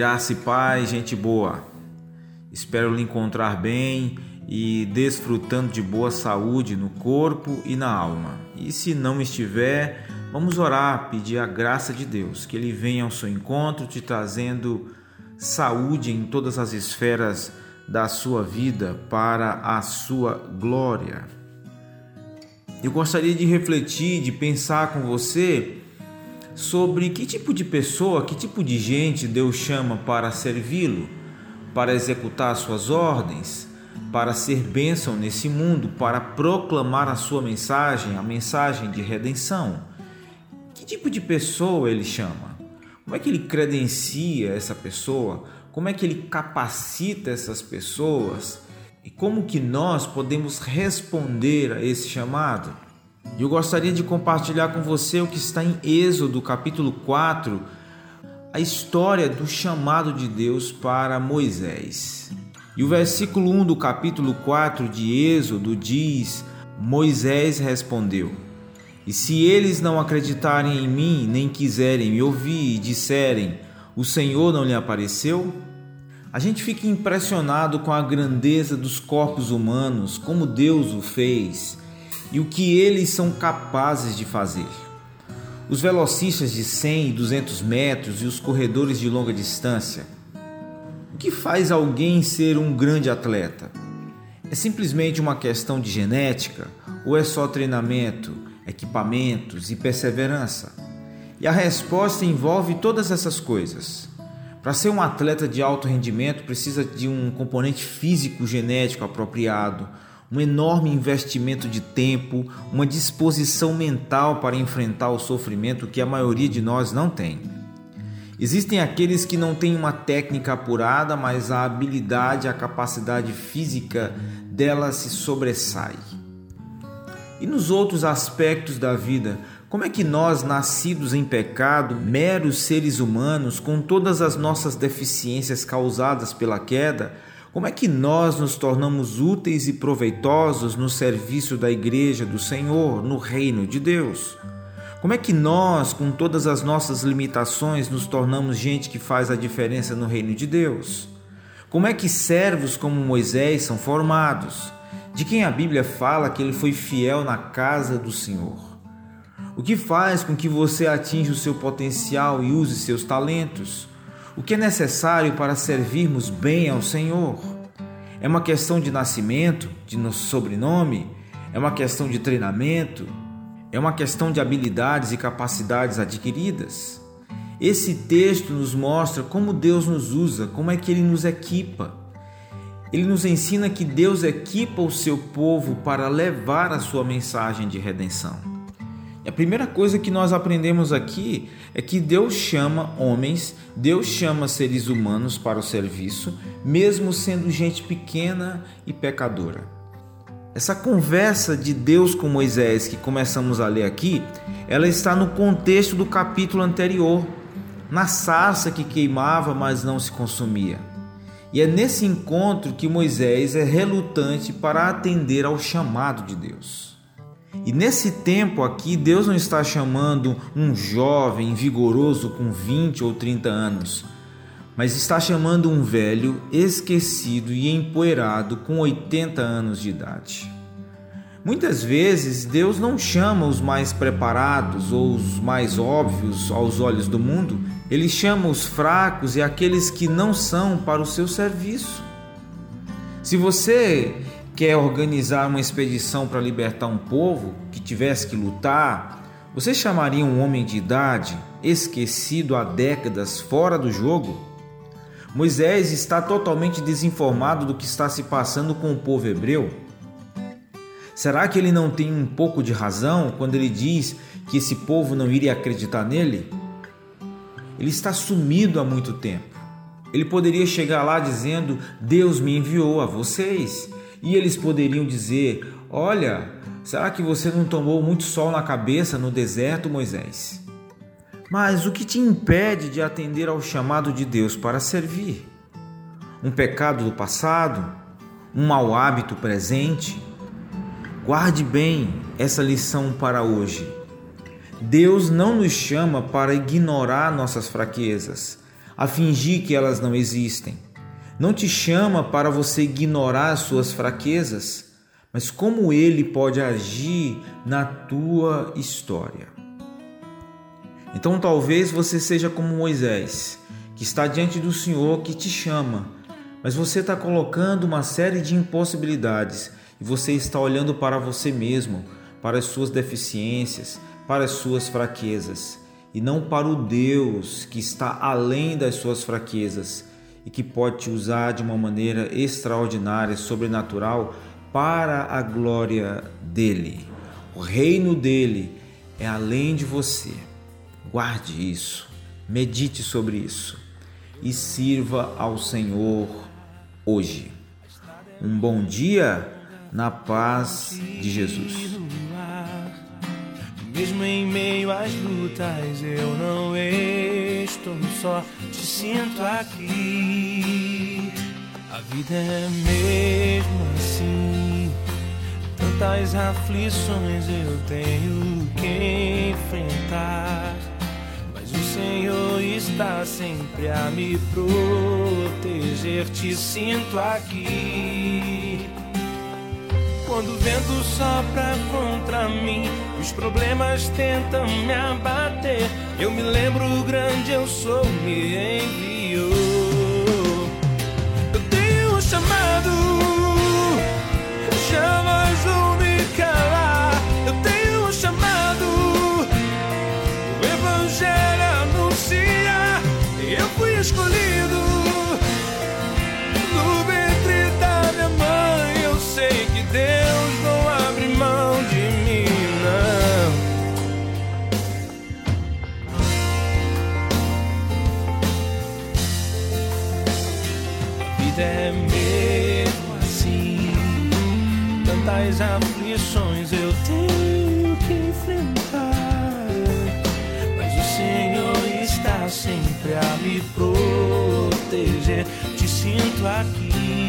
Graça e paz, gente boa. Espero lhe encontrar bem e desfrutando de boa saúde no corpo e na alma. E se não estiver, vamos orar, pedir a graça de Deus, que Ele venha ao seu encontro, te trazendo saúde em todas as esferas da sua vida para a sua glória. Eu gostaria de refletir, de pensar com você sobre que tipo de pessoa, que tipo de gente Deus chama para servi-lo, para executar suas ordens, para ser bênção nesse mundo, para proclamar a sua mensagem, a mensagem de redenção. Que tipo de pessoa ele chama? Como é que ele credencia essa pessoa? Como é que ele capacita essas pessoas? E como que nós podemos responder a esse chamado? Eu gostaria de compartilhar com você o que está em Êxodo, capítulo 4, a história do chamado de Deus para Moisés. E o versículo 1 do capítulo 4 de Êxodo diz: Moisés respondeu: E se eles não acreditarem em mim, nem quiserem me ouvir e disserem: O Senhor não lhe apareceu? A gente fica impressionado com a grandeza dos corpos humanos, como Deus o fez e o que eles são capazes de fazer. Os velocistas de 100 e 200 metros e os corredores de longa distância. O que faz alguém ser um grande atleta? É simplesmente uma questão de genética ou é só treinamento, equipamentos e perseverança? E a resposta envolve todas essas coisas. Para ser um atleta de alto rendimento, precisa de um componente físico genético apropriado, um enorme investimento de tempo, uma disposição mental para enfrentar o sofrimento que a maioria de nós não tem. Existem aqueles que não têm uma técnica apurada, mas a habilidade, a capacidade física dela se sobressai. E nos outros aspectos da vida, como é que nós, nascidos em pecado, meros seres humanos, com todas as nossas deficiências causadas pela queda, como é que nós nos tornamos úteis e proveitosos no serviço da Igreja do Senhor, no reino de Deus? Como é que nós, com todas as nossas limitações, nos tornamos gente que faz a diferença no reino de Deus? Como é que servos como Moisés são formados? De quem a Bíblia fala que ele foi fiel na casa do Senhor? O que faz com que você atinja o seu potencial e use seus talentos? O que é necessário para servirmos bem ao Senhor. É uma questão de nascimento, de nosso sobrenome, é uma questão de treinamento, é uma questão de habilidades e capacidades adquiridas. Esse texto nos mostra como Deus nos usa, como é que ele nos equipa. Ele nos ensina que Deus equipa o seu povo para levar a sua mensagem de redenção. E a primeira coisa que nós aprendemos aqui é que Deus chama homens, Deus chama seres humanos para o serviço, mesmo sendo gente pequena e pecadora. Essa conversa de Deus com Moisés que começamos a ler aqui, ela está no contexto do capítulo anterior, na sarça que queimava, mas não se consumia. E é nesse encontro que Moisés é relutante para atender ao chamado de Deus. E nesse tempo aqui, Deus não está chamando um jovem vigoroso com 20 ou 30 anos, mas está chamando um velho esquecido e empoeirado com 80 anos de idade. Muitas vezes Deus não chama os mais preparados ou os mais óbvios aos olhos do mundo, ele chama os fracos e aqueles que não são para o seu serviço. Se você quer organizar uma expedição para libertar um povo que tivesse que lutar, você chamaria um homem de idade, esquecido há décadas, fora do jogo? Moisés está totalmente desinformado do que está se passando com o povo hebreu. Será que ele não tem um pouco de razão quando ele diz que esse povo não iria acreditar nele? Ele está sumido há muito tempo. Ele poderia chegar lá dizendo: Deus me enviou a vocês e eles poderiam dizer: Olha, será que você não tomou muito sol na cabeça no deserto, Moisés? Mas o que te impede de atender ao chamado de Deus para servir? Um pecado do passado? Um mau hábito presente? Guarde bem essa lição para hoje. Deus não nos chama para ignorar nossas fraquezas, a fingir que elas não existem. Não te chama para você ignorar suas fraquezas, mas como ele pode agir na tua história. Então talvez você seja como Moisés, que está diante do Senhor que te chama, mas você está colocando uma série de impossibilidades e você está olhando para você mesmo, para as suas deficiências, para as suas fraquezas e não para o Deus que está além das suas fraquezas e que pode te usar de uma maneira extraordinária, sobrenatural para a glória dele. O reino dele é além de você. Guarde isso, medite sobre isso e sirva ao Senhor hoje. Um bom dia na paz de Jesus. Mesmo em meio às lutas, eu não estou só, te sinto aqui. A vida é mesmo assim. Tantas aflições eu tenho que enfrentar. Mas o Senhor está sempre a me proteger. Te sinto aqui. Quando o vento sopra contra mim, os problemas tentam me abater. Eu me lembro o grande eu sou, me enviou. Eu tenho um chamado, jamais vou me calar. Eu tenho um chamado, o Evangelho anuncia. Eu fui escolhido. É mesmo assim. Tantas aflições eu tenho que enfrentar, mas o Senhor está sempre a me proteger. Te sinto aqui